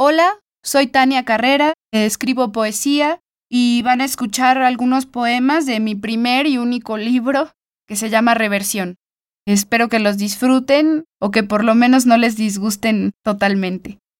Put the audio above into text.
Hola, soy Tania Carrera, escribo poesía y van a escuchar algunos poemas de mi primer y único libro que se llama Reversión. Espero que los disfruten o que por lo menos no les disgusten totalmente.